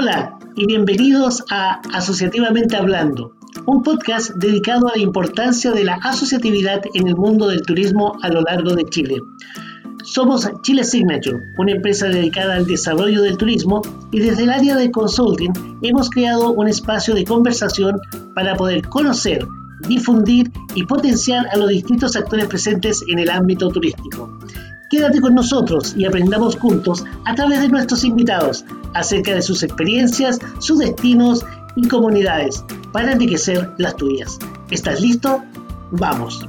Hola y bienvenidos a Asociativamente Hablando, un podcast dedicado a la importancia de la asociatividad en el mundo del turismo a lo largo de Chile. Somos Chile Signature, una empresa dedicada al desarrollo del turismo y desde el área de consulting hemos creado un espacio de conversación para poder conocer, difundir y potenciar a los distintos actores presentes en el ámbito turístico. Quédate con nosotros y aprendamos juntos a través de nuestros invitados acerca de sus experiencias, sus destinos y comunidades para enriquecer las tuyas. ¿Estás listo? Vamos.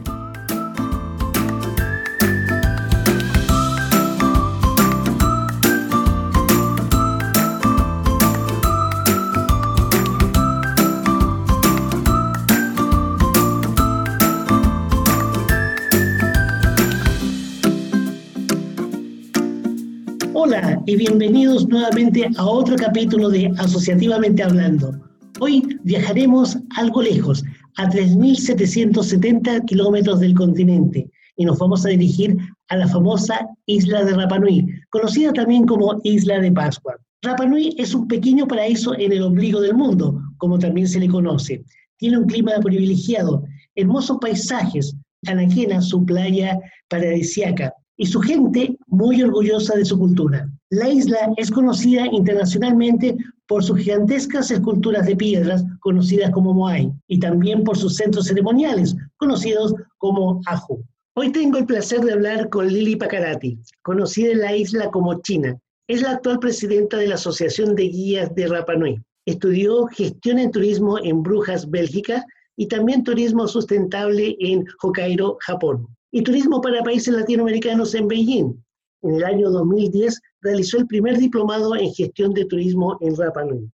Y bienvenidos nuevamente a otro capítulo de Asociativamente Hablando. Hoy viajaremos algo lejos, a 3.770 kilómetros del continente, y nos vamos a dirigir a la famosa isla de Rapa Nui, conocida también como Isla de Pascua. Rapa Nui es un pequeño paraíso en el ombligo del mundo, como también se le conoce. Tiene un clima privilegiado, hermosos paisajes, tan ajena su playa paradisiaca, y su gente muy orgullosa de su cultura. La isla es conocida internacionalmente por sus gigantescas esculturas de piedras conocidas como Moai y también por sus centros ceremoniales conocidos como Aju. Hoy tengo el placer de hablar con Lili Pacarati, conocida en la isla como China. Es la actual presidenta de la Asociación de Guías de Rapa Nui. Estudió gestión en turismo en Brujas, Bélgica, y también turismo sustentable en Hokkaido, Japón y turismo para países latinoamericanos en Beijing. En el año 2010 realizó el primer diplomado en gestión de turismo en Rapa Nui.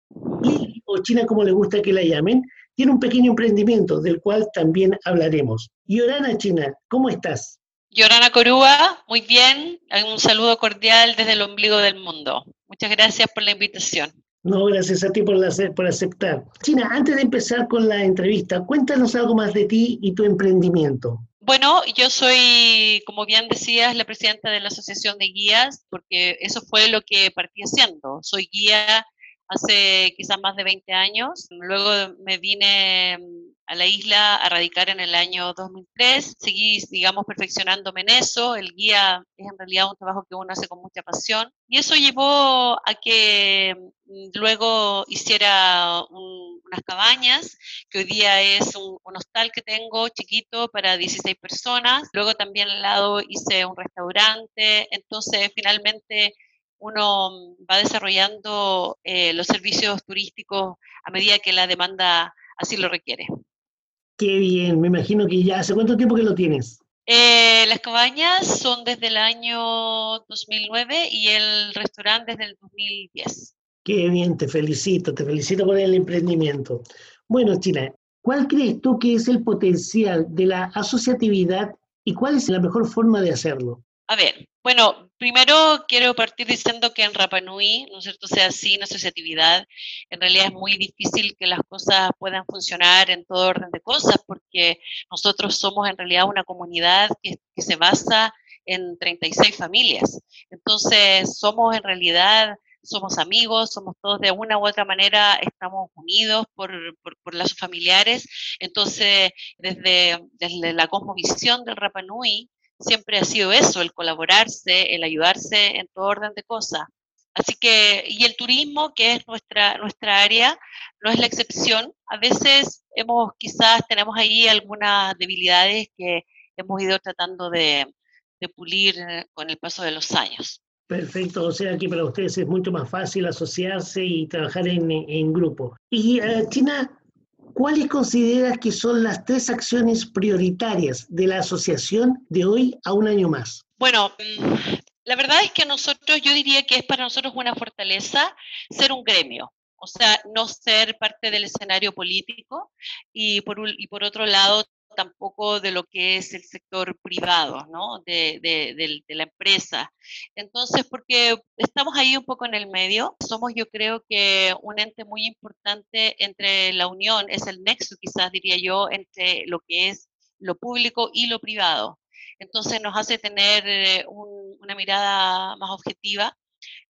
Y, o China como le gusta que la llamen, tiene un pequeño emprendimiento del cual también hablaremos. Yorana China, ¿cómo estás? Yorana Corúa, muy bien. Un saludo cordial desde el ombligo del mundo. Muchas gracias por la invitación. No, gracias a ti por, por aceptar. China, antes de empezar con la entrevista, cuéntanos algo más de ti y tu emprendimiento. Bueno, yo soy, como bien decías, la presidenta de la Asociación de Guías, porque eso fue lo que partí haciendo. Soy guía hace quizás más de 20 años. Luego me vine mm, a la isla a radicar en el año 2003. Seguí, digamos, perfeccionándome en eso. El guía es en realidad un trabajo que uno hace con mucha pasión. Y eso llevó a que mm, luego hiciera unas cabañas, que hoy día es un, un, hostal que tengo chiquito para 16 personas. Luego también al lado hice un restaurante. Entonces, finalmente uno va desarrollando eh, los servicios turísticos a medida que la demanda así lo requiere. Qué bien, me imagino que ya, ¿hace cuánto tiempo que lo tienes? Eh, las cabañas son desde el año 2009 y el restaurante desde el 2010. Qué bien, te felicito, te felicito por el emprendimiento. Bueno, China, ¿cuál crees tú que es el potencial de la asociatividad y cuál es la mejor forma de hacerlo? A ver, bueno, primero quiero partir diciendo que en Rapa Nui, ¿no es cierto?, sea sin asociatividad, en realidad es muy difícil que las cosas puedan funcionar en todo orden de cosas, porque nosotros somos en realidad una comunidad que, se basa en 36 familias. Entonces, somos en realidad somos amigos, somos todos de una u otra manera, estamos unidos por, por, lazos familiares. Entonces, desde, desde la cosmovisión del Rapa Nui, siempre ha sido eso, el colaborarse, el ayudarse en todo orden de cosas. Así que, y el turismo, que es nuestra, nuestra área, no es la excepción. A veces hemos, quizás tenemos ahí algunas debilidades que hemos ido tratando de, pulir eh, con el paso de los años. Perfecto, o sea que para ustedes es mucho más fácil asociarse y trabajar en, en grupo. Y uh, China, ¿Cuáles consideras que son las tres acciones prioritarias de la asociación de hoy a un año más? Bueno, mm, la verdad es que nosotros, yo diría que es para nosotros una fortaleza ser un gremio. O sea, no ser parte del escenario político y por, y por otro lado tampoco de lo que es el sector privado, ¿no? De, de, la empresa. Entonces, porque estamos ahí un poco en el medio, somos yo creo que un ente muy importante entre la unión, es el nexo quizás diría yo, entre lo que es lo público y lo privado. Entonces nos hace tener eh, una mirada más objetiva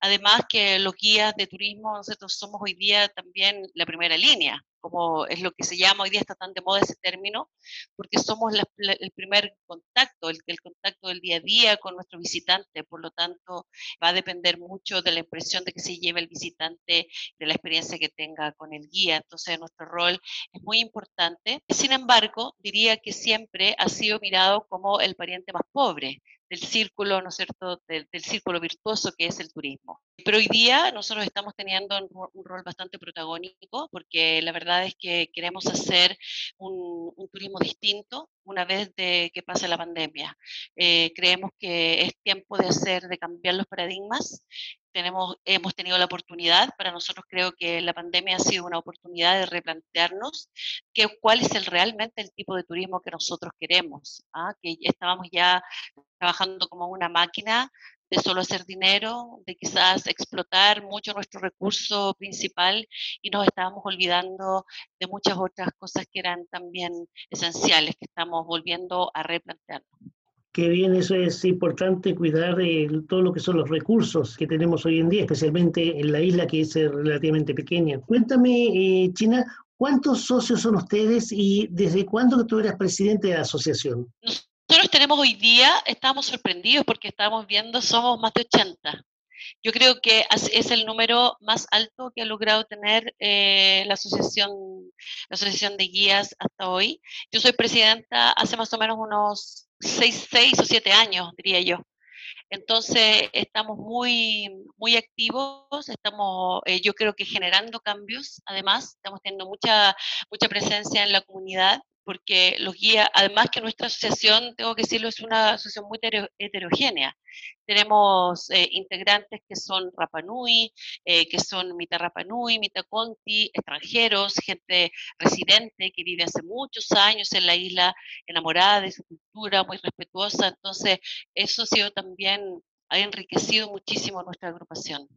Además que los guías de turismo, nosotros somos hoy día también la primera línea, como es lo que se llama hoy día, está tan de moda ese término, porque somos el primer contacto, el, el contacto del día a día con nuestro visitante, por lo tanto va a depender mucho de la impresión de que se lleve el visitante, de la experiencia que tenga con el guía, entonces nuestro rol es muy importante. Sin embargo, diría que siempre ha sido mirado como el pariente más pobre, del círculo, ¿no es cierto?, del, círculo virtuoso que es el turismo. Pero hoy día nosotros estamos teniendo un, rol bastante protagónico porque la verdad es que queremos hacer un, turismo distinto una vez de que pase la pandemia. Eh, creemos que es tiempo de hacer, de cambiar los paradigmas tenemos, hemos tenido la oportunidad, para nosotros creo que la pandemia ha sido una oportunidad de replantearnos que, cuál es el, realmente el tipo de turismo que nosotros queremos, ¿ah? que estábamos ya trabajando como una máquina de solo hacer dinero, de quizás explotar mucho nuestro recurso principal y nos estábamos olvidando de muchas otras cosas que eran también esenciales, que estamos volviendo a replantearnos. Qué bien, eso es importante, cuidar todo lo que son los recursos que tenemos hoy en día, especialmente en la isla que es relativamente pequeña. Cuéntame, eh, China, ¿cuántos socios son ustedes y desde cuándo tú eras presidente de la asociación? Nosotros tenemos hoy día, estamos sorprendidos porque estamos viendo, somos más de 80. Yo creo que es el número más alto que ha logrado tener eh, la, asociación, la asociación de guías hasta hoy. Yo soy presidenta hace más o menos unos seis, seis o siete años, diría yo. Entonces, estamos muy, muy activos, estamos, eh, yo creo que generando cambios, además, estamos teniendo mucha, mucha presencia en la comunidad porque los guías, además que nuestra asociación, tengo que decirlo, es una asociación muy heterogénea. Tenemos eh, integrantes que son Rapanui, eh, que son mitad Rapanui, mitad Conti, extranjeros, gente residente que vive hace muchos años en la isla, enamorada de su cultura, muy respetuosa. Entonces, eso ha sido también, ha enriquecido muchísimo nuestra agrupación.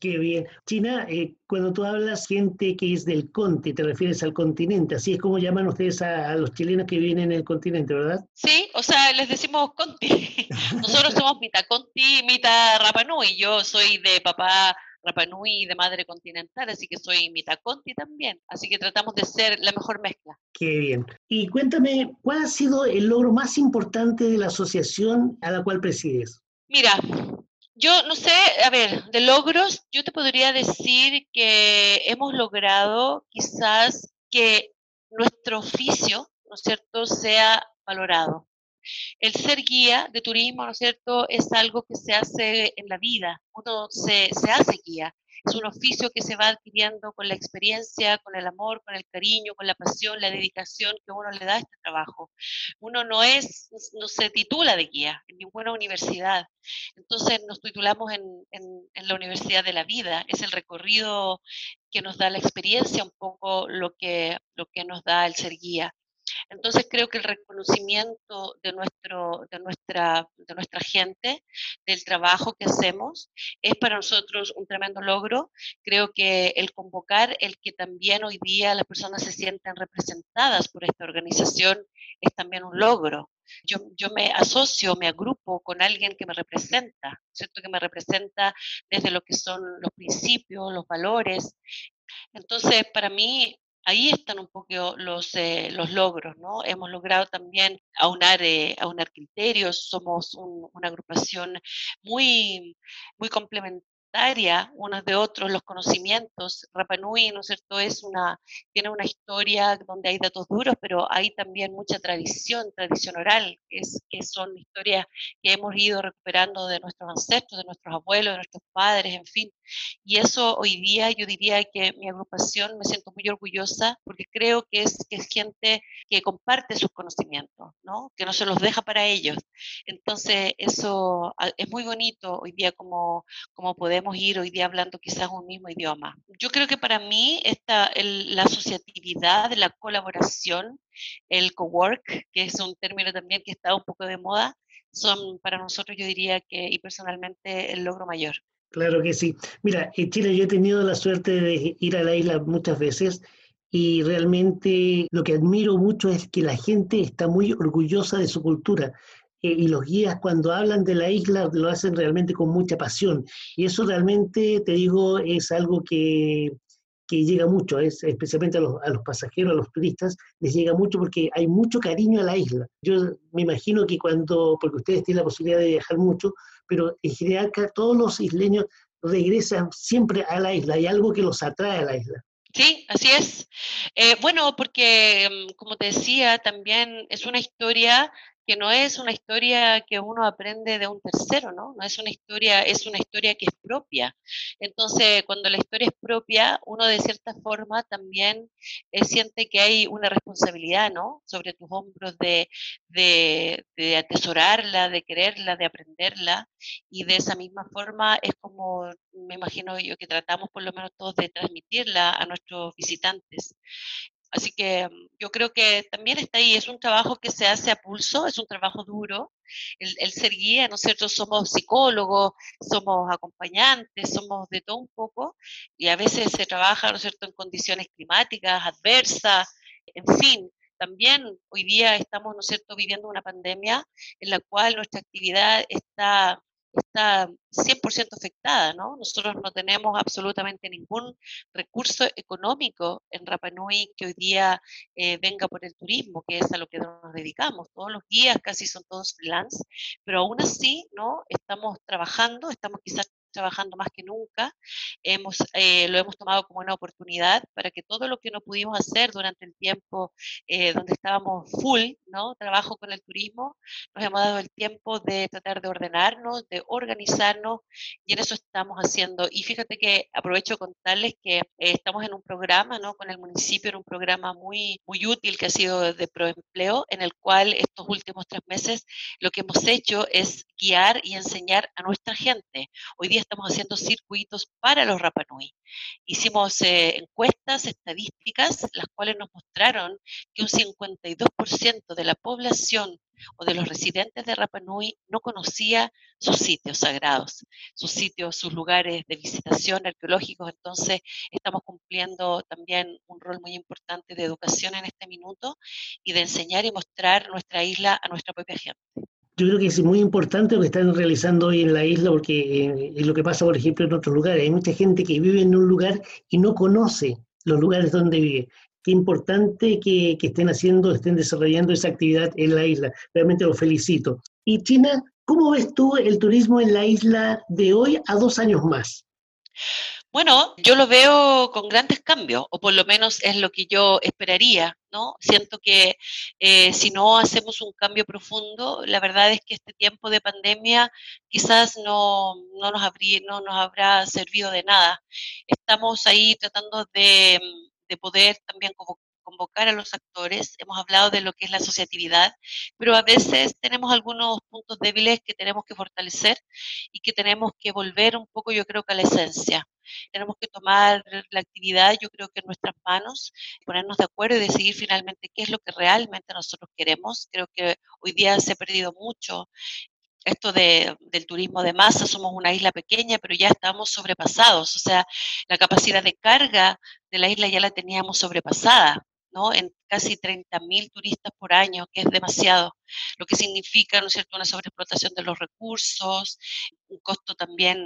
Qué bien. China, eh, cuando tú hablas gente que es del conti, te refieres al continente, así es como llaman ustedes a, los chilenos que viven en el continente, ¿verdad? Sí, o sea, les decimos conti. Nosotros somos mitad conti, mitad Rapanui. Yo soy de papá Rapanui y de madre continental, así que soy mitad conti también. Así que tratamos de ser la mejor mezcla. Qué bien. Y cuéntame, ¿cuál ha sido el logro más importante de la asociación a la cual presides? Mira, yo no sé, a ver, de logros, yo te podría decir que hemos logrado quizás que nuestro oficio, ¿no es cierto?, sea valorado. El ser guía de turismo, ¿no es cierto?, es algo que se hace en la vida. Uno se, se hace guía es un oficio que se va adquiriendo con la experiencia, con el amor, con el cariño, con la pasión, la dedicación que uno le da a este trabajo. Uno no es, no se titula de guía en ninguna universidad. Entonces nos titulamos en, en la Universidad de la Vida. Es el recorrido que nos da la experiencia, un poco lo que, lo que nos da el ser guía. Entonces creo que el reconocimiento de, nuestro, de, nuestra, de nuestra gente, del trabajo que hacemos, es para nosotros un tremendo logro. Creo que el convocar, el que también hoy día las personas se sienten representadas por esta organización, es también un logro. Yo, yo, me asocio, me agrupo con alguien que me representa, ¿cierto? Que me representa desde lo que son los principios, los valores. Entonces, para mí, ahí están un poco los, eh, los logros, ¿no? Hemos logrado también aunar, eh, aunar criterios, somos una agrupación muy, muy complementaria unos de otros, los conocimientos. Rapanui, ¿no es cierto?, es una, tiene una historia donde hay datos duros, pero hay también mucha tradición, tradición oral, que, es, que son historias que hemos ido recuperando de nuestros ancestros, de nuestros abuelos, de nuestros padres, en fin. Y eso hoy día yo diría que mi agrupación me siento muy orgullosa porque creo que es, que es gente que comparte sus conocimientos, ¿no? que no se los deja para ellos. Entonces eso ah, es muy bonito hoy día como, como podemos ir hoy día hablando quizás un mismo idioma. Yo creo que para mí esta, la asociatividad, la colaboración, el co-work, que es un término también que está un poco de moda, son para nosotros yo diría que y personalmente el logro mayor. Claro que sí. Mira, en Chile yo he tenido la suerte de ir a la isla muchas veces y realmente lo que admiro mucho es que la gente está muy orgullosa de su cultura. Eh, y los guías cuando hablan de la isla lo hacen realmente con mucha pasión. Y eso realmente, te digo, es algo que, que llega mucho, es, especialmente a los, a los, pasajeros, a los turistas, les llega mucho porque hay mucho cariño a la isla. Yo me imagino que cuando, porque ustedes tienen la posibilidad de viajar mucho, pero en general todos los isleños regresan siempre a la isla, hay algo que los atrae a la isla. Sí, así es. Eh, bueno, porque mm, como te decía, también es una historia que no es una historia que uno aprende de un tercero, ¿no? No es una historia, es una historia que es propia. Entonces, cuando la historia es propia, uno de cierta forma también eh, siente que hay una responsabilidad, ¿no? Sobre tus hombros de, de, de, atesorarla, de quererla, de aprenderla. Y de esa misma forma es como, me imagino yo, que tratamos por lo menos todos de transmitirla a nuestros visitantes. Así que mm, yo creo que también está ahí, es un trabajo que se hace a pulso, es un trabajo duro. El, el, ser guía, nosotros somos psicólogos, somos acompañantes, somos de todo un poco, y a veces se trabaja, ¿no es cierto?, en condiciones climáticas adversas, en fin. También hoy día estamos, ¿no es cierto?, viviendo una pandemia en la cual nuestra actividad está está 100% afectada, ¿no? Nosotros no tenemos absolutamente ningún recurso económico en Rapa Nui que hoy día eh, venga por el turismo, que es a lo que nos dedicamos. Todos los guías casi son todos freelance, pero aún así, ¿no? Estamos trabajando, estamos quizás trabajando más que nunca. Hemos, eh, lo hemos tomado como una oportunidad para que todo lo que no pudimos hacer durante el tiempo eh, donde estábamos full, ¿no? Trabajo con el turismo, nos hemos dado el tiempo de tratar de ordenarnos, de organizarnos y en eso estamos haciendo. Y fíjate que aprovecho contarles que eh, estamos en un programa, ¿no? Con el municipio, en un programa muy, muy útil que ha sido de proempleo, en el cual estos últimos tres meses lo que hemos hecho es guiar y enseñar a nuestra gente. Hoy día estamos haciendo circuitos para los Rapanui. Hicimos eh, encuestas estadísticas, las cuales nos mostraron que un 52% de la población o de los residentes de Rapanui no conocía sus sitios sagrados, sus sitios, sus lugares de visitación arqueológicos. Entonces, estamos cumpliendo también un rol muy importante de educación en este minuto y de enseñar y mostrar nuestra isla a nuestra propia gente yo creo que es muy importante lo que están realizando hoy en la isla, porque eh, es lo que pasa, por ejemplo, en otros lugares. Hay mucha gente que vive en un lugar y no conoce los lugares donde vive. Qué importante que, que estén haciendo, estén desarrollando esa actividad en la isla. Realmente lo felicito. Y China, ¿cómo ves tú el turismo en la isla de hoy a dos años más? Bueno, yo lo veo con grandes cambios, o por lo menos es lo que yo esperaría, ¿no? Siento que eh, si no hacemos un cambio profundo, la verdad es que este tiempo de pandemia quizás no, no, nos, habría, no nos habrá servido de nada. Estamos ahí tratando de, de poder también convocar a los actores, hemos hablado de lo que es la asociatividad, pero a veces tenemos algunos puntos débiles que tenemos que fortalecer y que tenemos que volver un poco, yo creo que a la esencia. Tenemos que tomar la actividad, yo creo que en nuestras manos, ponernos de acuerdo y decidir finalmente qué es lo que realmente nosotros queremos. Creo que hoy día se ha perdido mucho esto de, del turismo de masa, somos una isla pequeña, pero ya estamos sobrepasados, o sea, la capacidad de carga de la isla ya la teníamos sobrepasada. ¿No? En casi 30.000 turistas por año, que es demasiado, lo que significa, ¿no es cierto?, una sobreexplotación de los recursos, un costo también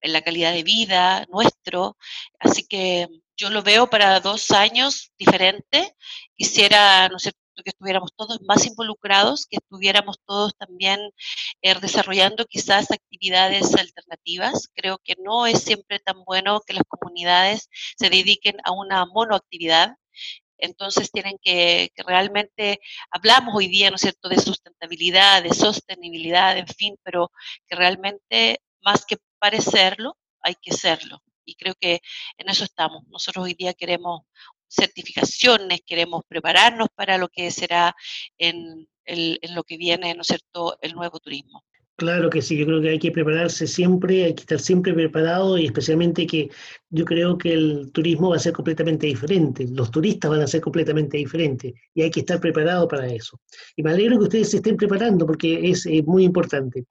en la calidad de vida nuestro. Así que yo lo veo para dos años diferente. Quisiera, ¿no es cierto?, que estuviéramos todos más involucrados, que estuviéramos todos también eh, desarrollando quizás actividades alternativas. Creo que no es siempre tan bueno que las comunidades se dediquen a una monoactividad. Entonces tienen que, que, realmente, hablamos hoy día, ¿no es cierto?, de sustentabilidad, de sostenibilidad, en fin, pero que realmente más que parecerlo, hay que serlo. Y creo que en eso estamos. Nosotros hoy día queremos certificaciones, queremos prepararnos para lo que será en, el, en lo que viene, ¿no es cierto?, el nuevo turismo. Claro que sí, yo creo que hay que prepararse siempre, hay que estar siempre preparado y especialmente que yo creo que el turismo va a ser completamente diferente, los turistas van a ser completamente diferentes y hay que estar preparado para eso. Y me alegro que ustedes se estén preparando porque es muy importante.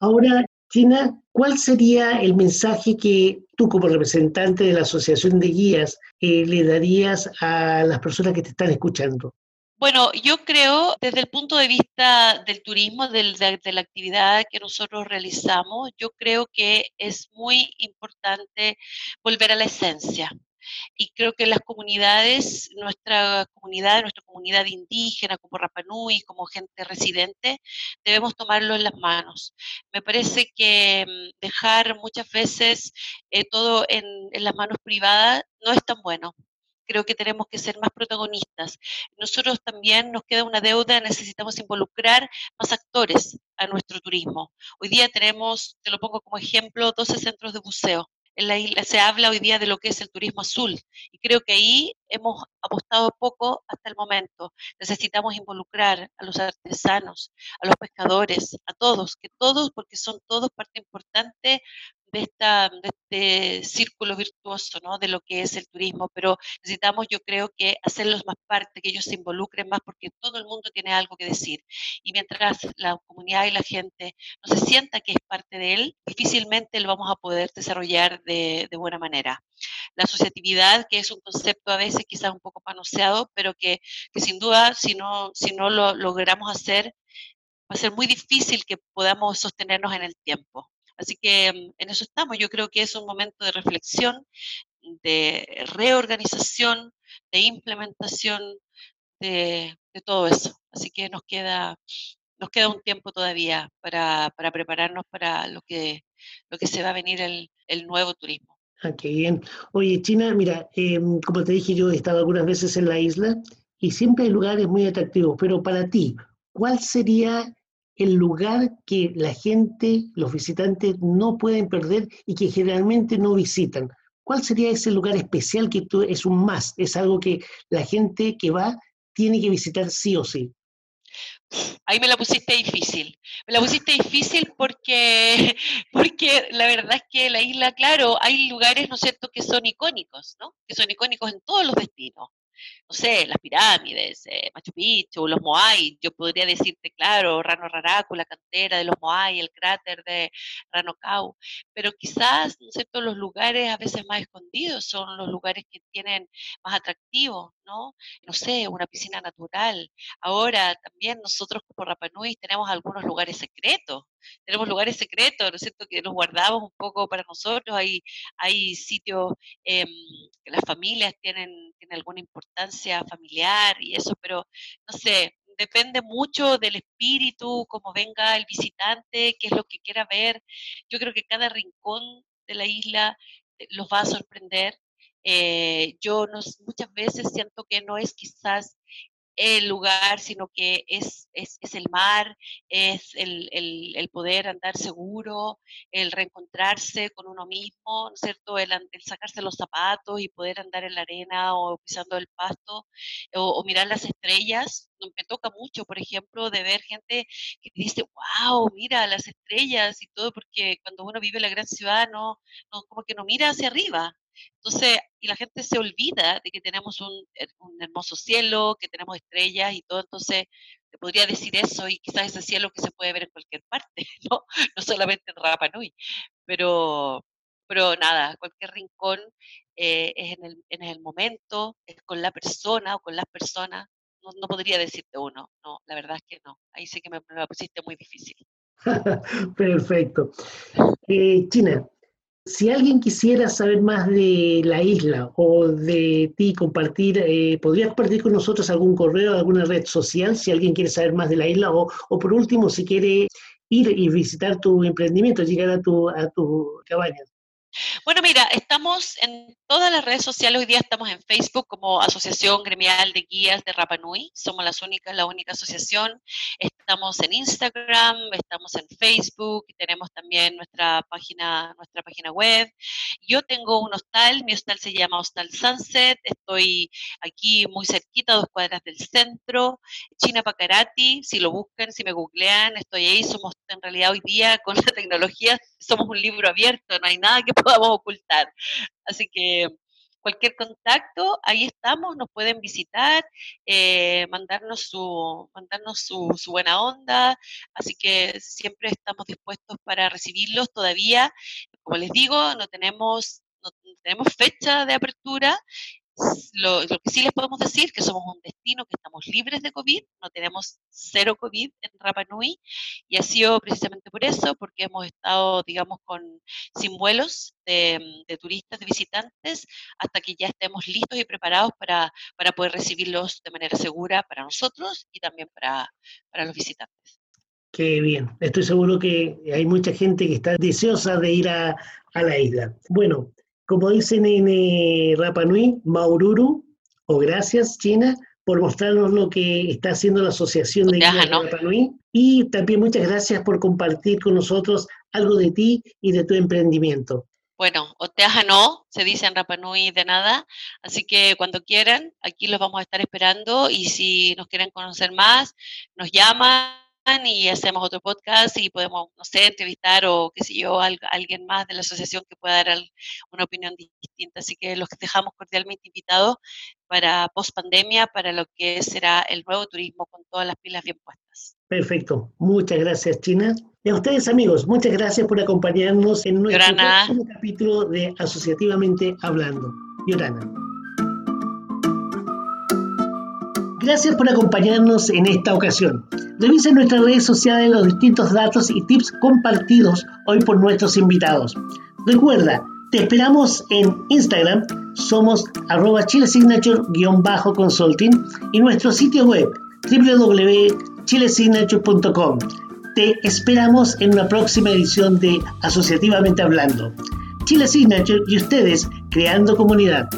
Ahora, China, ¿cuál sería el mensaje que tú como representante de la Asociación de Guías eh, le darías a las personas que te están escuchando? Bueno, yo creo desde el punto de vista del turismo, de, la actividad que nosotros realizamos, yo creo que es muy importante volver a la esencia. Y creo que las comunidades, nuestra comunidad, nuestra comunidad indígena, como Rapanui, como gente residente, debemos tomarlo en las manos. Me parece que mm, dejar muchas veces eh, todo en las manos privadas no es tan bueno creo que tenemos que ser más protagonistas. Nosotros también nos queda una deuda, necesitamos involucrar más actores a nuestro turismo. Hoy día tenemos, te lo pongo como ejemplo, 12 centros de buceo. En la isla se habla hoy día de lo que es el turismo azul y creo que ahí hemos apostado poco hasta el momento. Necesitamos involucrar a los artesanos, a los pescadores, a todos, que todos, porque son todos parte importante de, esta, de este círculo virtuoso ¿no? de lo que es el turismo, pero necesitamos yo creo que hacerlos más parte, que ellos se involucren más porque todo el mundo tiene algo que decir. Y mientras la comunidad y la gente no se sienta que es parte de él, difícilmente lo vamos a poder desarrollar de, de buena manera. La asociatividad, que es un concepto a veces quizás un poco panoseado, pero que, que sin duda si no, si no lo logramos hacer, va a ser muy difícil que podamos sostenernos en el tiempo. Así que mm, en eso estamos. Yo creo que es un momento de reflexión, de reorganización, de implementación de, todo eso. Así que nos queda, nos queda un tiempo todavía para, prepararnos para lo que, lo que se va a venir el, el nuevo turismo. Ah, qué bien. Oye, China, mira, em, como te dije, yo he estado algunas veces en la isla y siempre hay lugares muy atractivos, pero para ti, ¿cuál sería el lugar que la gente, los visitantes no pueden perder y que generalmente no visitan. ¿Cuál sería ese lugar especial que tú, es un más? Es algo que la gente que va tiene que visitar sí o sí. Ahí me la pusiste difícil. Me la pusiste difícil porque, porque la verdad es que la isla, claro, hay lugares, ¿no es cierto?, que son icónicos, ¿no? Que son icónicos en todos los destinos no sé, las pirámides, eh, Machu Picchu, los Moai, yo podría decirte, claro, Rano Raraku, la cantera de los Moai, el cráter de Rano Kau, pero quizás, ¿no sé, los lugares a veces más escondidos son los lugares que tienen más atractivos, ¿no? No sé, una piscina natural. Ahora también nosotros como Rapanui tenemos algunos lugares secretos, tenemos lugares secretos, ¿no es cierto?, que los guardamos un poco para nosotros, hay, hay sitios em, que las familias tienen, tienen alguna importancia familiar y eso, pero no sé, depende mucho del espíritu, cómo venga el visitante, qué es lo que quiera ver. Yo creo que cada rincón de la isla eh, los va a sorprender. Eh, yo muchas veces siento que no es quizás el lugar, sino que es, es, el mar, es el, el, poder andar seguro, el reencontrarse con uno mismo, ¿no es cierto? El, sacarse los zapatos y poder andar en la arena o pisando el pasto o, mirar las estrellas. Me toca mucho, por ejemplo, de ver gente que dice, wow, mira las estrellas y todo, porque cuando uno vive en la gran ciudad, no, no como que no mira hacia arriba, entonces, y la gente se olvida de que tenemos un, hermoso cielo, que tenemos estrellas y todo, entonces te podría decir eso y quizás ese cielo que se puede ver en cualquier parte, ¿no? No solamente en Rapa Nui, pero, pero nada, cualquier rincón eh, es en el, en el momento, es con la persona o con las personas, no, podría decirte uno, no, la verdad es que no, ahí sí que me, me pusiste muy difícil. Perfecto. Eh, China, si alguien quisiera saber más de la isla o de ti, compartir, eh, ¿podrías compartir con nosotros algún correo, alguna red social, si alguien quiere saber más de la isla? O, o por último, si quiere ir y visitar tu emprendimiento, llegar a tu, a tu cabaña. Bueno, mira, estamos en todas las redes sociales. Hoy día estamos en Facebook como Asociación Gremial de Guías de Rapanui. Somos las únicas, la única asociación. Estamos en Instagram, estamos en Facebook, tenemos también nuestra página, nuestra página web. Yo tengo un hostal, mi hostal se llama Hostal Sunset. Estoy aquí muy cerquita, dos cuadras del centro. China Pacarati, si lo buscan, si me googlean, estoy ahí. Somos en realidad hoy día con la tecnología, somos un libro abierto, no hay nada que podamos ocultar. Así que cualquier contacto, ahí estamos, nos pueden visitar, eh, mandarnos, su, mandarnos su, buena onda, así que siempre estamos dispuestos para recibirlos todavía. Como les digo, no tenemos, no tenemos fecha de apertura, lo, que sí les podemos decir que somos un destino que estamos libres de COVID, no tenemos cero COVID en Rapa Nui y ha sido precisamente por eso, porque hemos estado, digamos, con sin vuelos de, turistas, de visitantes, hasta que ya estemos listos y preparados para, para poder recibirlos de manera segura para nosotros y también para, para los visitantes. Qué bien, estoy seguro que hay mucha gente que está deseosa de ir a, a la isla. Bueno, como dicen en eh, Rapa Nui, Maururu, o gracias China, por mostrarnos lo que está haciendo la Asociación de Rapa Nui. Y también muchas gracias por compartir con nosotros algo de ti y de tu emprendimiento. Bueno, Oteaja no, se dice en Rapa Nui de nada, así que cuando quieran, aquí los vamos a estar esperando y si nos quieren conocer más, nos llaman y hacemos otro podcast y podemos, no sé, entrevistar o qué sé yo, a alguien más de la asociación que pueda dar una opinión distinta. Así que los dejamos cordialmente invitados para post pandemia, para lo que será el nuevo turismo con todas las pilas bien puestas. Perfecto. Muchas gracias, China. Y a ustedes, amigos, muchas gracias por acompañarnos en nuestro próximo capítulo de Asociativamente Hablando. Yorana. Gracias por acompañarnos en esta ocasión. Revisa en nuestras redes sociales los distintos datos y tips compartidos hoy por nuestros invitados. Recuerda, te esperamos en Instagram, somos arroba chilesignature-consulting y nuestro sitio web www.chilesignature.com. Te esperamos en una próxima edición de Asociativamente Hablando. Chile Signature y ustedes creando comunidad.